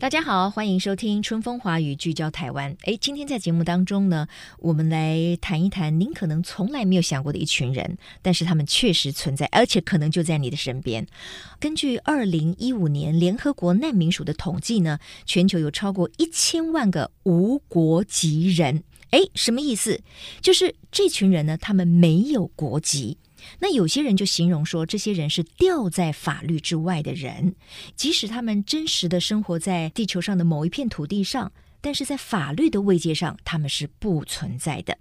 大家好，欢迎收听《春风华语》，聚焦台湾。诶，今天在节目当中呢，我们来谈一谈您可能从来没有想过的一群人，但是他们确实存在，而且可能就在你的身边。根据二零一五年联合国难民署的统计呢，全球有超过一千万个无国籍人。诶，什么意思？就是这群人呢，他们没有国籍。那有些人就形容说，这些人是掉在法律之外的人，即使他们真实的生活在地球上的某一片土地上，但是在法律的位阶上，他们是不存在的。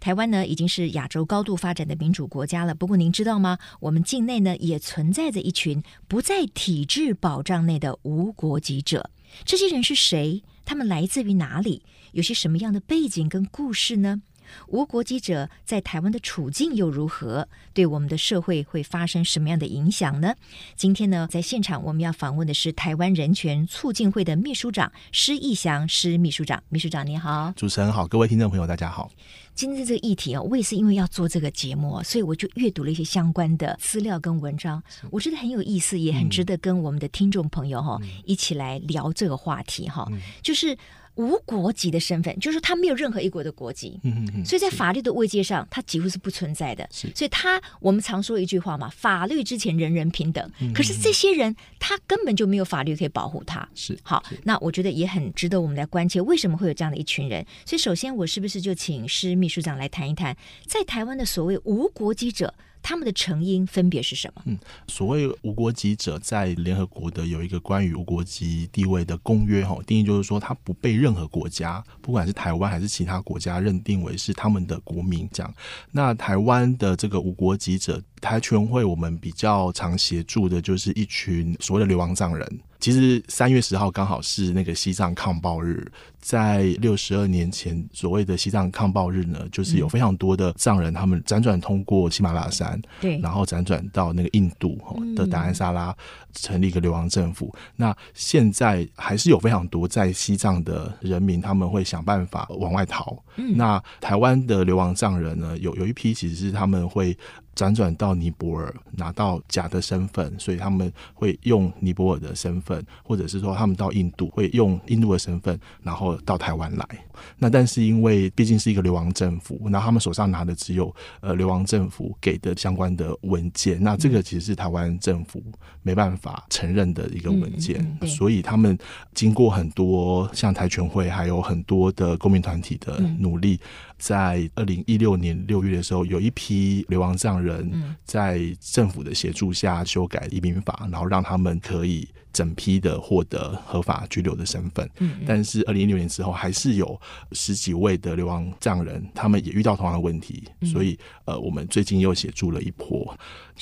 台湾呢，已经是亚洲高度发展的民主国家了。不过您知道吗？我们境内呢，也存在着一群不在体制保障内的无国籍者。这些人是谁？他们来自于哪里？有些什么样的背景跟故事呢？无国籍者在台湾的处境又如何？对我们的社会会发生什么样的影响呢？今天呢，在现场我们要访问的是台湾人权促进会的秘书长施义祥施秘书长。秘书长你好，主持人好，各位听众朋友大家好。今天这个议题啊，我也是因为要做这个节目，所以我就阅读了一些相关的资料跟文章，我觉得很有意思，也很值得跟我们的听众朋友哈、嗯、一起来聊这个话题哈，嗯、就是。无国籍的身份，就是他没有任何一国的国籍，嗯嗯嗯，所以在法律的位阶上，他几乎是不存在的。是，所以他我们常说一句话嘛，法律之前人人平等。嗯、可是这些人，他根本就没有法律可以保护他。是，好，那我觉得也很值得我们来关切，为什么会有这样的一群人？所以，首先我是不是就请施秘书长来谈一谈，在台湾的所谓无国籍者？他们的成因分别是什么？嗯，所谓无国籍者，在联合国的有一个关于无国籍地位的公约，哈，定义就是说，他不被任何国家，不管是台湾还是其他国家，认定为是他们的国民。这样，那台湾的这个无国籍者，台全会我们比较常协助的，就是一群所谓的流亡藏人。其实三月十号刚好是那个西藏抗暴日，在六十二年前，所谓的西藏抗暴日呢，就是有非常多的藏人，他们辗转通过喜马拉雅山，对，然后辗转到那个印度的达安萨拉，成立一个流亡政府。那现在还是有非常多在西藏的人民，他们会想办法往外逃。那台湾的流亡藏人呢，有有一批其实是他们会。辗转到尼泊尔拿到假的身份，所以他们会用尼泊尔的身份，或者是说他们到印度会用印度的身份，然后到台湾来。那但是因为毕竟是一个流亡政府，那他们手上拿的只有呃流亡政府给的相关的文件，那这个其实是台湾政府没办法承认的一个文件，所以他们经过很多像台全会还有很多的公民团体的努力。在二零一六年六月的时候，有一批流亡藏人在政府的协助下修改移民法，然后让他们可以整批的获得合法居留的身份。但是二零一六年之后，还是有十几位的流亡藏人，他们也遇到同样的问题。所以，呃，我们最近又协助了一波。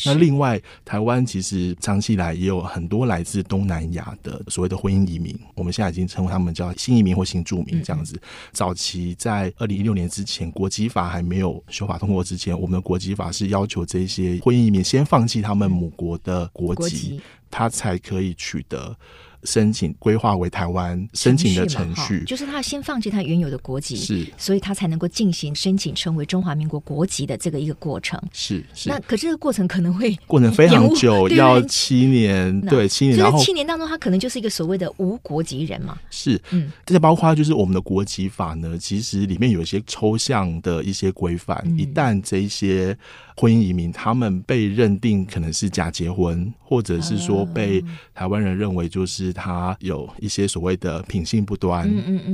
那另外，台湾其实长期以来也有很多来自东南亚的所谓的婚姻移民，我们现在已经称呼他们叫新移民或新住民这样子。早期在二零一六年之前，国籍法还没有修法通过之前，我们的国籍法是要求这些婚姻移民先放弃他们母国的国籍，他才可以取得。申请规划为台湾申请的程序，就是他先放弃他原有的国籍，是，所以他才能够进行申请成为中华民国国籍的这个一个过程。是，是。那可这个过程可能会过程非常久，要七年，对，七年。然后七年当中，他可能就是一个所谓的无国籍人嘛。是，嗯，这些包括就是我们的国籍法呢，其实里面有一些抽象的一些规范，一旦这一些。婚姻移民，他们被认定可能是假结婚，或者是说被台湾人认为就是他有一些所谓的品性不端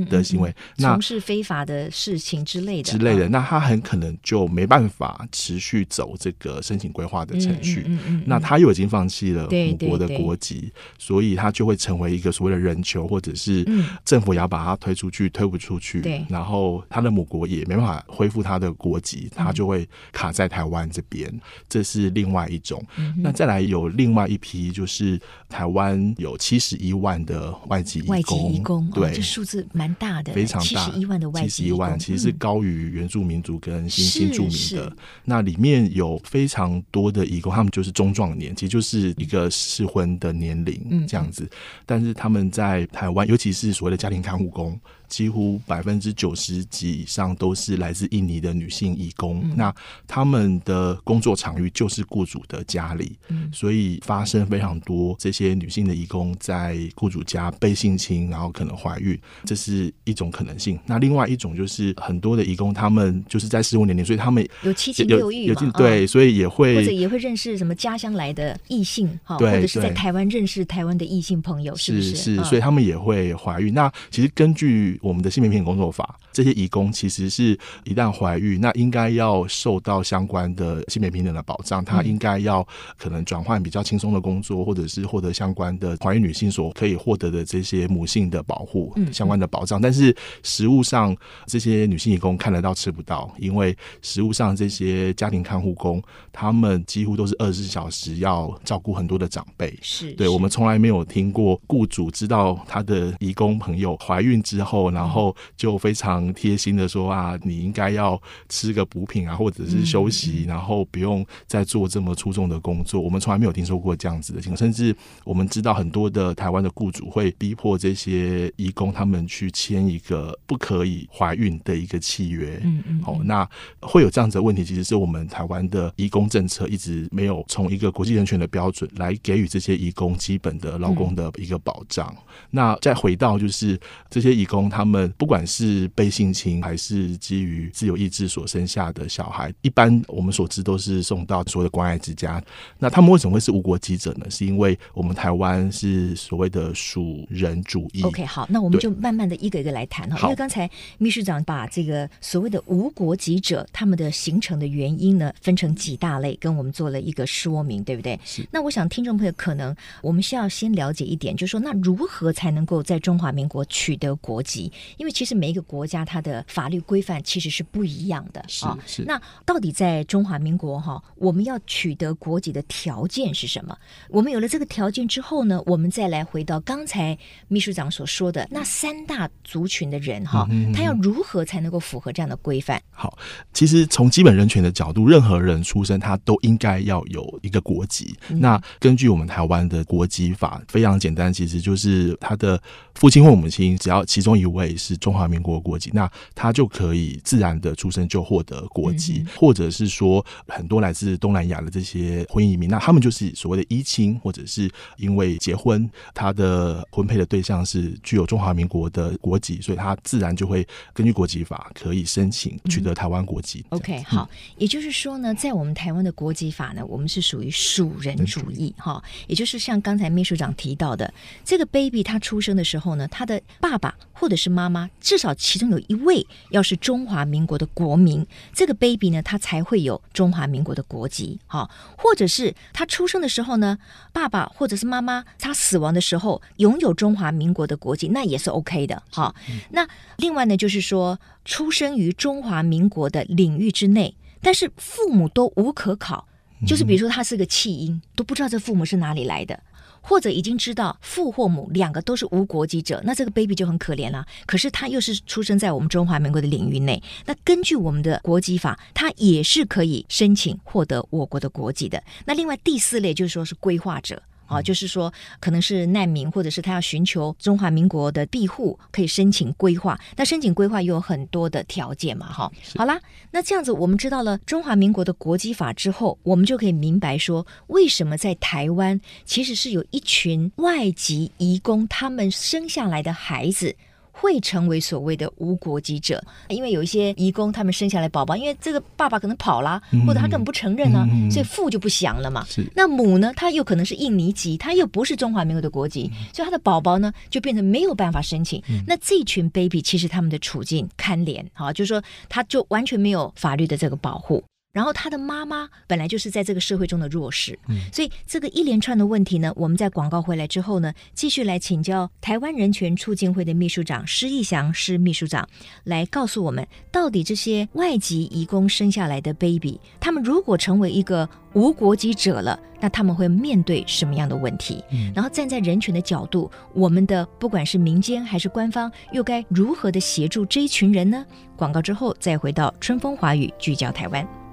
的行为，那从事非法的事情之类的之类的，那他很可能就没办法持续走这个申请规划的程序。那他又已经放弃了母国的国籍，所以他就会成为一个所谓的人球，或者是政府也要把他推出去，推不出去。对，然后他的母国也没办法恢复他的国籍，他就会卡在台湾。这边，这是另外一种。那再来有另外一批，就是台湾有七十一万的外籍外籍移工，对，哦、这数字蛮大的，非常大，七十一万的外籍，七十一万其实是高于原住民族跟新新住民的。那里面有非常多的移工，他们就是中壮年，其实就是一个适婚的年龄这样子。嗯、但是他们在台湾，尤其是所谓的家庭看护工。几乎百分之九十几以上都是来自印尼的女性义工，嗯、那他们的工作场域就是雇主的家里，嗯、所以发生非常多这些女性的义工在雇主家被性侵，然后可能怀孕，这是一种可能性。那另外一种就是很多的义工，他们就是在适婚年龄，所以他们有七情六欲嘛，对，哦、所以也会或者也会认识什么家乡来的异性，哈，或者是在台湾认识台湾的异性朋友，是不是？是，是，所以他们也会怀孕。那其实根据我们的性别平等工作法，这些移工其实是一旦怀孕，那应该要受到相关的性别平等的保障。她应该要可能转换比较轻松的工作，或者是获得相关的怀孕女性所可以获得的这些母性的保护、相关的保障。但是实物上，这些女性义工看得到吃不到，因为实物上这些家庭看护工，他们几乎都是二十四小时要照顾很多的长辈。是对，我们从来没有听过雇主知道他的义工朋友怀孕之后，然后就非常贴心的说啊，你应该要吃个补品啊，或者是休息，然后不用再做这么出众的工作。我们从来没有听说过这样子的情况，甚至我们知道很多的台湾的雇主会逼迫这些义工他们去签一个不可以怀孕的一个契约。嗯嗯。好，那会有这样子的问题，其实是我们台湾的义工政策一直没有从一个国际人权的标准来给予这些义工基本的劳工的一个保障。那再回到就是这些义工他们。不管是被性侵还是基于自由意志所生下的小孩，一般我们所知都是送到所谓的关爱之家。那他们为什么会是无国籍者呢？是因为我们台湾是所谓的属人主义。OK，好，那我们就慢慢的一个一个来谈哈。因为刚才秘书长把这个所谓的无国籍者他们的形成的原因呢，分成几大类，跟我们做了一个说明，对不对？是。那我想听众朋友可能我们需要先了解一点，就是说那如何才能够在中华民国取得国籍？因为其实每一个国家它的法律规范其实是不一样的，啊是。那到底在中华民国哈，我们要取得国籍的条件是什么？我们有了这个条件之后呢，我们再来回到刚才秘书长所说的那三大族群的人哈，他要如何才能够符合这样的规范？好，其实从基本人权的角度，任何人出生他都应该要有一个国籍。嗯、那根据我们台湾的国籍法，非常简单，其实就是他的父亲或母亲只要其中一位是中华民国国籍，那他就可以自然的出生就获得国籍，嗯、或者是说很多来自东南亚的这些婚姻移民，那他们就是所谓的依亲，或者是因为结婚，他的婚配的对象是具有中华民国的国籍，所以他自然就会根据国籍法可以申请取得台湾国籍。嗯、OK，好，也就是说呢，在我们台湾的国籍法呢，我们是属于属人主义哈，也就是像刚才秘书长提到的，这个 baby 他出生的时候呢，他的爸爸或者是妈妈至少。其中有一位要是中华民国的国民，这个 baby 呢，他才会有中华民国的国籍，哈，或者是他出生的时候呢，爸爸或者是妈妈他死亡的时候拥有中华民国的国籍，那也是 OK 的，哈。那另外呢，就是说出生于中华民国的领域之内，但是父母都无可考，就是比如说他是个弃婴，都不知道这父母是哪里来的。或者已经知道父或母两个都是无国籍者，那这个 baby 就很可怜了。可是他又是出生在我们中华民国的领域内，那根据我们的国籍法，他也是可以申请获得我国的国籍的。那另外第四类就是说是规划者。啊，就是说，可能是难民，或者是他要寻求中华民国的庇护，可以申请规划。那申请规划又有很多的条件嘛，哈。好啦，那这样子我们知道了中华民国的国籍法之后，我们就可以明白说，为什么在台湾其实是有一群外籍移工，他们生下来的孩子。会成为所谓的无国籍者，因为有一些移工，他们生下来宝宝，因为这个爸爸可能跑了，或者他根本不承认啊，嗯、所以父就不详了嘛。是那母呢，他又可能是印尼籍，他又不是中华民国的国籍，嗯、所以他的宝宝呢就变成没有办法申请。嗯、那这群 baby 其实他们的处境堪怜，哈，就是说他就完全没有法律的这个保护。然后他的妈妈本来就是在这个社会中的弱势，嗯，所以这个一连串的问题呢，我们在广告回来之后呢，继续来请教台湾人权促进会的秘书长施义祥施秘书长，来告诉我们，到底这些外籍移工生下来的 baby，他们如果成为一个无国籍者了，那他们会面对什么样的问题？嗯，然后站在人权的角度，我们的不管是民间还是官方，又该如何的协助这一群人呢？广告之后再回到春风华语，聚焦台湾。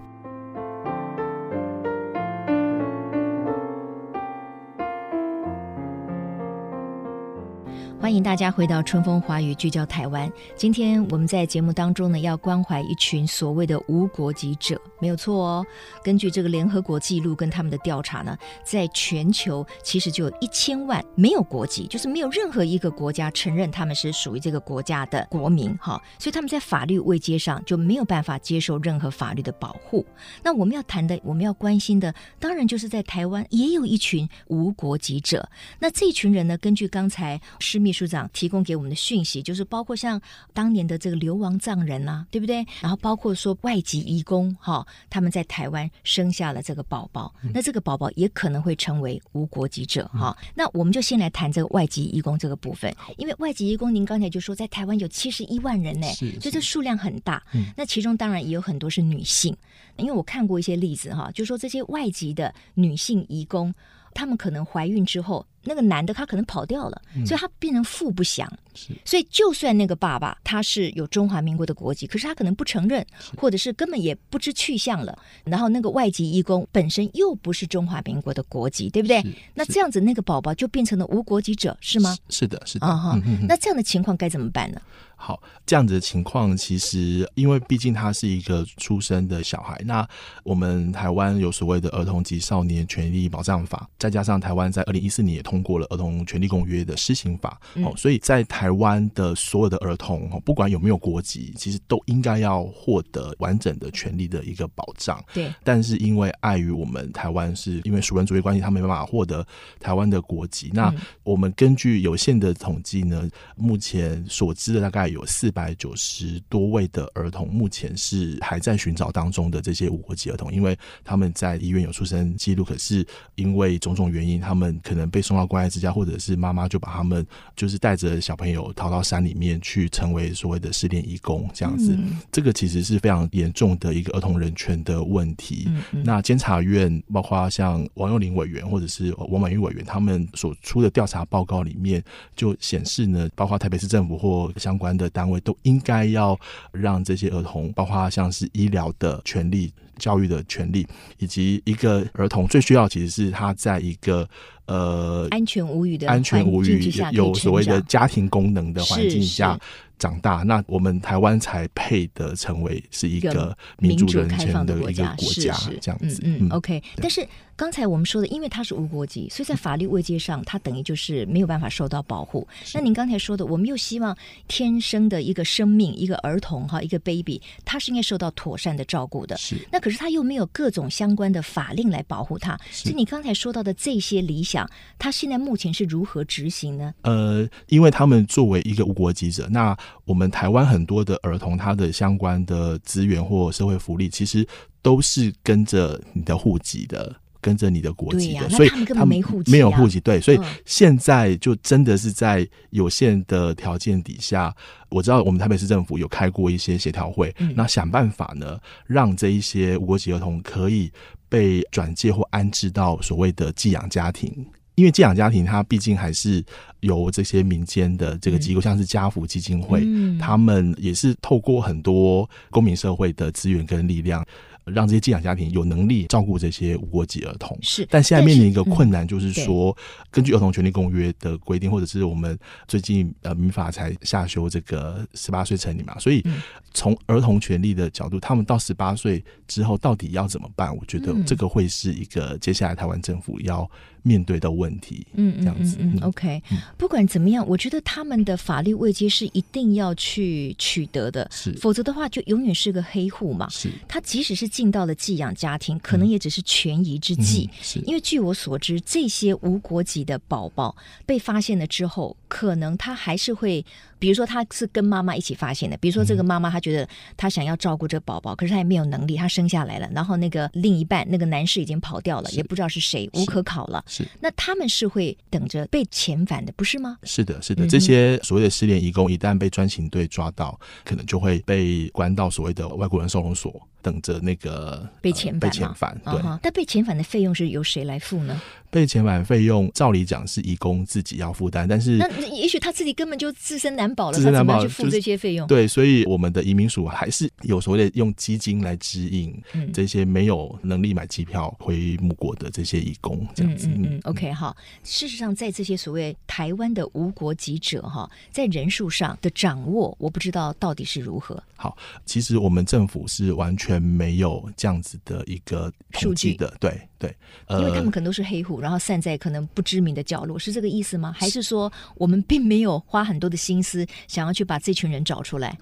欢迎大家回到春风华语，聚焦台湾。今天我们在节目当中呢，要关怀一群所谓的无国籍者，没有错哦。根据这个联合国记录跟他们的调查呢，在全球其实就有一千万没有国籍，就是没有任何一个国家承认他们是属于这个国家的国民哈，所以他们在法律位阶上就没有办法接受任何法律的保护。那我们要谈的，我们要关心的，当然就是在台湾也有一群无国籍者。那这群人呢，根据刚才施秘书长提供给我们的讯息，就是包括像当年的这个流亡藏人啊，对不对？然后包括说外籍移工哈、哦，他们在台湾生下了这个宝宝，嗯、那这个宝宝也可能会成为无国籍者哈、哦。那我们就先来谈这个外籍移工这个部分，因为外籍移工您刚才就说在台湾有七十一万人呢，所以这数量很大。嗯、那其中当然也有很多是女性，因为我看过一些例子哈，就说这些外籍的女性移工，她们可能怀孕之后。那个男的他可能跑掉了，嗯、所以他变成父不详。是，所以就算那个爸爸他是有中华民国的国籍，可是他可能不承认，或者是根本也不知去向了。然后那个外籍义工本身又不是中华民国的国籍，对不对？那这样子那个宝宝就变成了无国籍者，是吗？是的，是的。啊哈，那这样的情况该怎么办呢？好，这样子的情况其实因为毕竟他是一个出生的小孩，那我们台湾有所谓的儿童及少年权利保障法，再加上台湾在二零一四年也通过了儿童权利公约的施行法，哦，所以在台湾的所有的儿童，哦，不管有没有国籍，其实都应该要获得完整的权利的一个保障。对，但是因为碍于我们台湾是因为属人主义关系，他没办法获得台湾的国籍。那我们根据有限的统计呢，目前所知的大概有四百九十多位的儿童，目前是还在寻找当中的这些无国籍儿童，因为他们在医院有出生记录，可是因为种种原因，他们可能被送到关爱之家，或者是妈妈就把他们就是带着小朋友逃到山里面去，成为所谓的失联义工这样子。嗯、这个其实是非常严重的一个儿童人权的问题。那监察院包括像王幼林委员或者是王婉玉委员他们所出的调查报告里面就显示呢，包括台北市政府或相关的单位都应该要让这些儿童，包括像是医疗的权利、教育的权利，以及一个儿童最需要其实是他在一个。呃，安全无虞的安全无虞有所谓的家庭功能的环境下长大，那我们台湾才配得成为是一个民主人权的一个国家，这样子。嗯，OK。但是刚才我们说的，因为他是无国籍，所以在法律位阶上，他等于就是没有办法受到保护。那您刚才说的，我们又希望天生的一个生命，一个儿童哈，一个 baby，他是应该受到妥善的照顾的。是。那可是他又没有各种相关的法令来保护他。所以你刚才说到的这些理想。他现在目前是如何执行呢？呃，因为他们作为一个无国籍者，那我们台湾很多的儿童，他的相关的资源或社会福利，其实都是跟着你的户籍的，跟着你的国籍的，所以他们没户籍，没有户籍。对，所以现在就真的是在有限的条件底下，我知道我们台北市政府有开过一些协调会，嗯、那想办法呢，让这一些无国籍儿童可以被转介或安置到所谓的寄养家庭。因为寄养家庭，它毕竟还是由这些民间的这个机构，嗯、像是家福基金会，嗯、他们也是透过很多公民社会的资源跟力量，让这些寄养家庭有能力照顾这些无国籍儿童。是，但现在面临一个困难，就是说，嗯、根据儿童权利公约的规定，或者是我们最近呃民法才下修这个十八岁成年嘛，所以从儿童权利的角度，他们到十八岁之后到底要怎么办？我觉得这个会是一个接下来台湾政府要。面对的问题。嗯，这样子。嗯，嗯，嗯，OK，嗯，不管怎么样，我觉得他们的法律位阶是一定要去取得的，是，否则的话就永远是个黑户嘛。是，他即使是进到了寄养家庭，可能也只是权宜之计。是，因为据我所知，这些无国籍的宝宝被发现了之后，可能他还是会。比如说他是跟妈妈一起发现的，比如说这个妈妈她觉得她想要照顾这个宝宝，可是她也没有能力，她生下来了，然后那个另一半那个男士已经跑掉了，也不知道是谁，无可考了。是，那他们是会等着被遣返的，不是吗？是的，是的，这些所谓的失联移工一旦被专勤队抓到，可能就会被关到所谓的外国人收容所。等着那个被遣返，被遣返，对。但被遣返的费用是由谁来付呢？被遣返费用照理讲是义工自己要负担，但是那也许他自己根本就自身难保了，自身难保，去付这些费用？对，所以我们的移民署还是有所谓的用基金来支应这些没有能力买机票回母国的这些义工，这样子。嗯，嗯，嗯，OK，哈。事实上，在这些所谓台湾的无国籍者哈，在人数上的掌握，我不知道到底是如何。好，其实我们政府是完全。没有这样子的一个统计的，对对，因为他们可能都是黑户，然后散在可能不知名的角落，是这个意思吗？还是说我们并没有花很多的心思想要去把这群人找出来？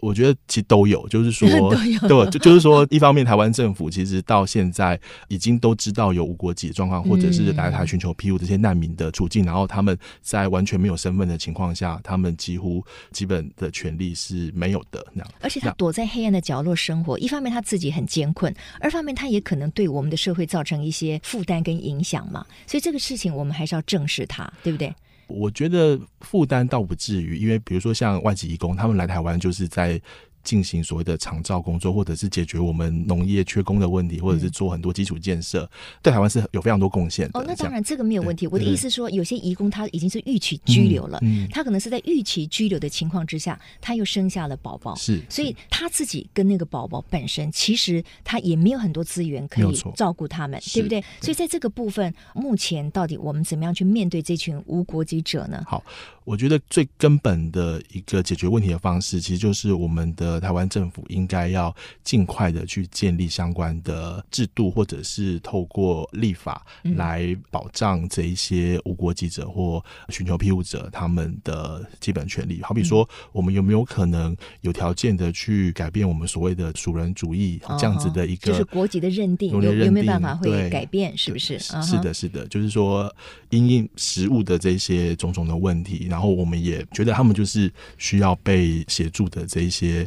我觉得其实都有，就是说，有 对，就就是说，一方面台湾政府其实到现在已经都知道有无国籍的状况，或者是来台寻求庇护这些难民的处境，然后他们在完全没有身份的情况下，他们几乎基本的权利是没有的那样。而且他躲在黑暗的角落生活，一方面他自己很艰困，二方面他也可能对我们的社会造成一些负担跟影响嘛。所以这个事情我们还是要正视它，对不对？我觉得负担倒不至于，因为比如说像外籍移工，他们来台湾就是在。进行所谓的长照工作，或者是解决我们农业缺工的问题，或者是做很多基础建设，嗯、对台湾是有非常多贡献的。哦，那当然这个没有问题。我的意思是说，有些移工他已经是预期拘留了，他可能是在预期拘留的情况之下，他又生下了宝宝，是，所以他自己跟那个宝宝本身，其实他也没有很多资源可以照顾他们，对不对？所以在这个部分，目前到底我们怎么样去面对这群无国籍者呢？好。我觉得最根本的一个解决问题的方式，其实就是我们的台湾政府应该要尽快的去建立相关的制度，或者是透过立法来保障这一些无国籍者或寻求庇护者他们的基本权利。好比说，我们有没有可能有条件的去改变我们所谓的属人主义这样子的一个，就是国籍的认定，有有没有办法会改变？是不是？是的，是的，就是说因应实物的这些种种的问题，然后我们也觉得他们就是需要被协助的这一些。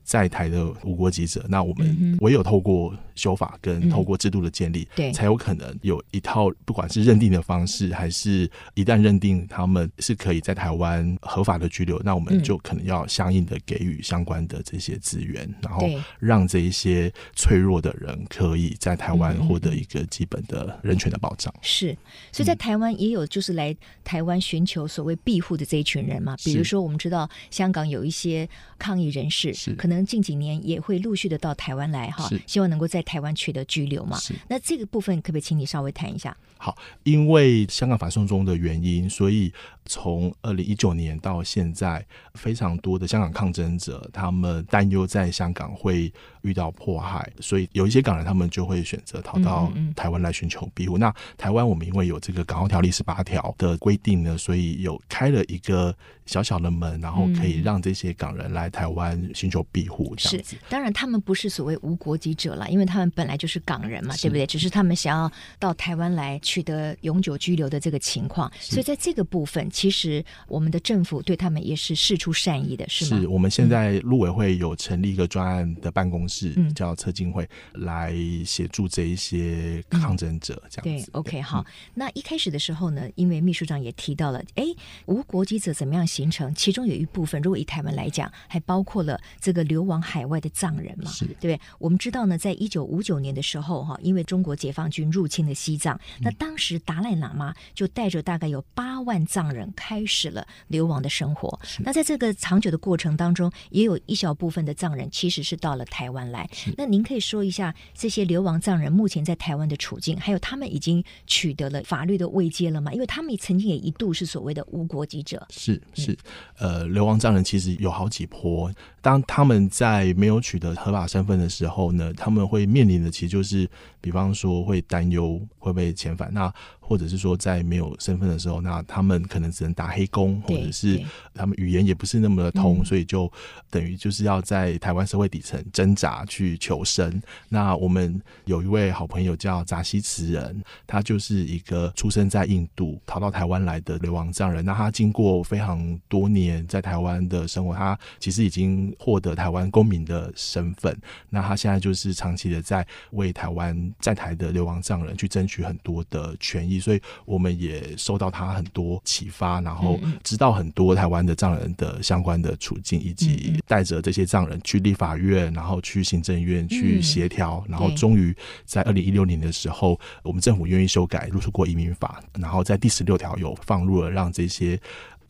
在台的无国籍者，那我们唯有透过修法跟透过制度的建立，对，才有可能有一套不管是认定的方式，还是一旦认定他们是可以在台湾合法的居留，那我们就可能要相应的给予相关的这些资源，然后让这一些脆弱的人可以在台湾获得一个基本的人权的保障。是，所以在台湾也有就是来台湾寻求所谓庇护的这一群人嘛，比如说我们知道香港有一些抗议人士，是。可能。可能近几年也会陆续的到台湾来哈，希望能够在台湾取得居留嘛。是那这个部分可不可以请你稍微谈一下？好，因为香港反送中的原因，所以从二零一九年到现在，非常多的香港抗争者，他们担忧在香港会遇到迫害，所以有一些港人他们就会选择逃到台湾来寻求庇护。嗯嗯，那台湾我们因为有这个港澳条例十八条的规定呢，所以有开了一个小小的门，然后可以让这些港人来台湾寻求庇护。这样子。是，当然他们不是所谓无国籍者了，因为他们本来就是港人嘛，对不对？只是他们想要到台湾来。取得永久居留的这个情况，所以在这个部分，其实我们的政府对他们也是事出善意的，是吗？是我们现在陆委会有成立一个专案的办公室，嗯、叫策进会，来协助这一些抗争者。这样子。对，OK，好。那一开始的时候呢，因为秘书长也提到了，哎，无国籍者怎么样形成？其中有一部分，如果以台湾来讲，还包括了这个流亡海外的藏人嘛，是对不对？我们知道呢，在一九五九年的时候，哈，因为中国解放军入侵了西藏，那当时达赖喇嘛就带着大概有八万藏人开始了流亡的生活。那在这个长久的过程当中，也有一小部分的藏人其实是到了台湾来。那您可以说一下这些流亡藏人目前在台湾的处境，还有他们已经取得了法律的慰藉了吗？因为他们曾经也一度是所谓的无国籍者。是是，呃，流亡藏人其实有好几波。当他们在没有取得合法身份的时候呢，他们会面临的其实就是，比方说会担忧会被遣返。那或者是说在没有身份的时候，那他们可能只能打黑工，或者是他们语言也不是那么的通，所以就等于就是要在台湾社会底层挣扎去求生。那我们有一位好朋友叫扎西慈人，他就是一个出生在印度逃到台湾来的流亡藏人。那他经过非常多年在台湾的生活，他其实已经获得台湾公民的身份。那他现在就是长期的在为台湾在台的流亡藏人去争取很多的权益，所以我们也受到他很多启发，然后知道很多台湾的藏人的相关的处境，以及带着这些藏人去立法院，然后去行政院去协调，然后终于在二零一六年的时候，我们政府愿意修改入出国移民法，然后在第十六条有放入了让这些。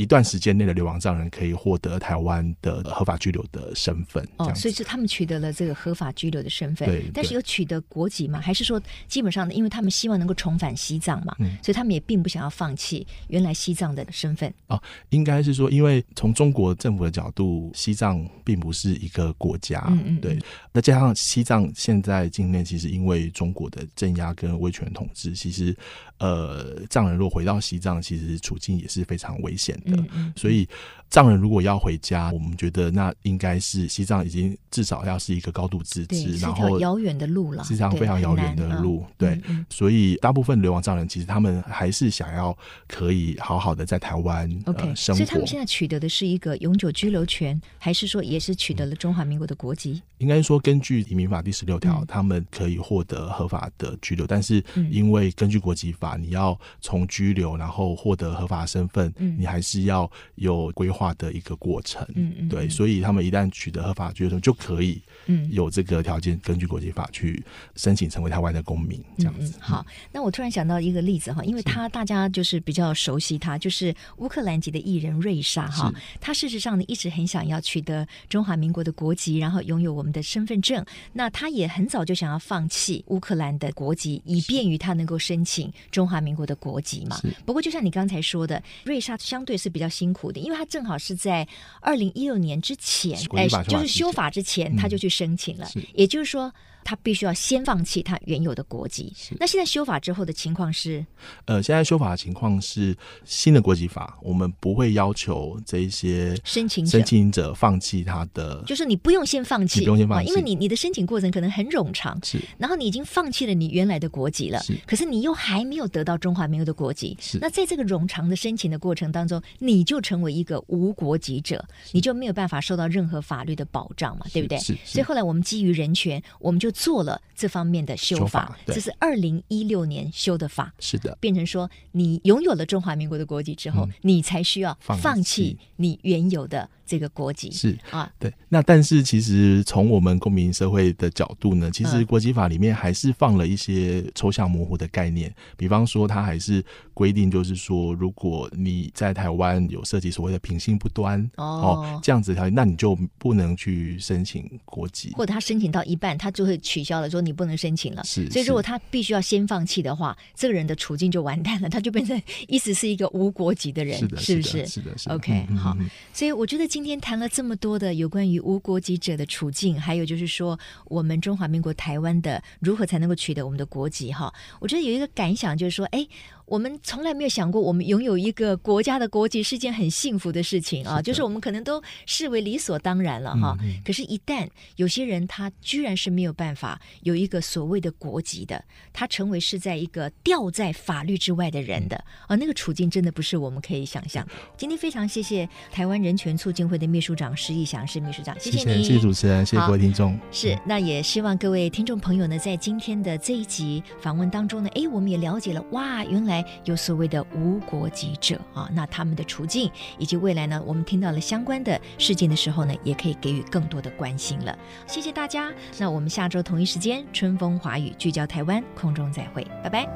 一段时间内的流亡藏人可以获得台湾的合法居留的身份。哦，所以是他们取得了这个合法居留的身份。对，但是有取得国籍吗？还是说基本上呢？因为他们希望能够重返西藏嘛，嗯，所以他们也并不想要放弃原来西藏的身份。哦，应该是说，因为从中国政府的角度，西藏并不是一个国家。嗯嗯。对，那加上西藏现在境内其实因为中国的镇压跟威权统治，其实呃，藏人若回到西藏，其实处境也是非常危险的。嗯嗯，所以藏人如果要回家，我们觉得那应该是西藏已经至少要是一个高度自治，然后遥远的路了，是这样非常遥远的路。对，所以大部分流亡藏人其实他们还是想要可以好好的在台湾 OK 生活。所以他们现在取得的是一个永久居留权，还是说也是取得了中华民国的国籍？应该说根据移民法第十六条，他们可以获得合法的居留，但是因为根据国籍法，你要从居留然后获得合法身份，你还是。要有规划的一个过程，嗯嗯，对，所以他们一旦取得合法居留，就可以，嗯，有这个条件，根据国籍法去申请成为台湾的公民，这样子。好，那我突然想到一个例子哈，因为他大家就是比较熟悉他，就是乌克兰籍的艺人瑞莎哈，他事实上呢一直很想要取得中华民国的国籍，然后拥有我们的身份证。那他也很早就想要放弃乌克兰的国籍，以便于他能够申请中华民国的国籍嘛。不过就像你刚才说的，瑞莎相对是。比较辛苦的，因为他正好是在二零一六年之前，哎，就是修法之前，他就去申请了，也就是说。他必须要先放弃他原有的国籍。那现在修法之后的情况是？呃，现在修法的情况是新的国籍法，我们不会要求这一些申请申请者放弃他的，就是你不用先放弃，不用先放弃，因为你你的申请过程可能很冗长，是。然后你已经放弃了你原来的国籍了，是。可是你又还没有得到中华民国的国籍，是。那在这个冗长的申请的过程当中，你就成为一个无国籍者，你就没有办法受到任何法律的保障嘛，对不对？是。所以后来我们基于人权，我们就。做了这方面的修法，修法这是二零一六年修的法，是的，变成说你拥有了中华民国的国籍之后，嗯、你才需要放弃你原有的。这个国籍是啊，对。那但是其实从我们公民社会的角度呢，其实国籍法里面还是放了一些抽象模糊的概念。嗯、比方说，它还是规定，就是说，如果你在台湾有涉及所谓的品性不端哦，哦这样子条件，那你就不能去申请国籍，或者他申请到一半，他就会取消了，说你不能申请了。是，所以如果他必须要先放弃的话，这个人的处境就完蛋了，他就变成 一直是一个无国籍的人，是的，是不是？是的，是的。OK，嗯、好。所以我觉得今今天谈了这么多的有关于无国籍者的处境，还有就是说我们中华民国台湾的如何才能够取得我们的国籍哈，我觉得有一个感想就是说，哎。我们从来没有想过，我们拥有一个国家的国籍是件很幸福的事情啊！就是我们可能都视为理所当然了哈。可是，一旦有些人他居然是没有办法有一个所谓的国籍的，他成为是在一个掉在法律之外的人的啊，那个处境真的不是我们可以想象。今天非常谢谢台湾人权促进会的秘书长施义祥施秘书长，谢谢你，谢谢主持人，谢谢各位听众。是，那也希望各位听众朋友呢，在今天的这一集访问当中呢，哎，我们也了解了哇，原有所谓的无国籍者啊，那他们的处境以及未来呢，我们听到了相关的事件的时候呢，也可以给予更多的关心了。谢谢大家，那我们下周同一时间春风华语聚焦台湾，空中再会，拜拜。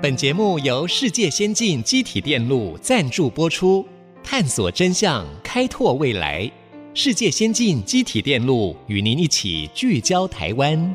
本节目由世界先进机体电路赞助播出，探索真相，开拓未来。世界先进机体电路与您一起聚焦台湾。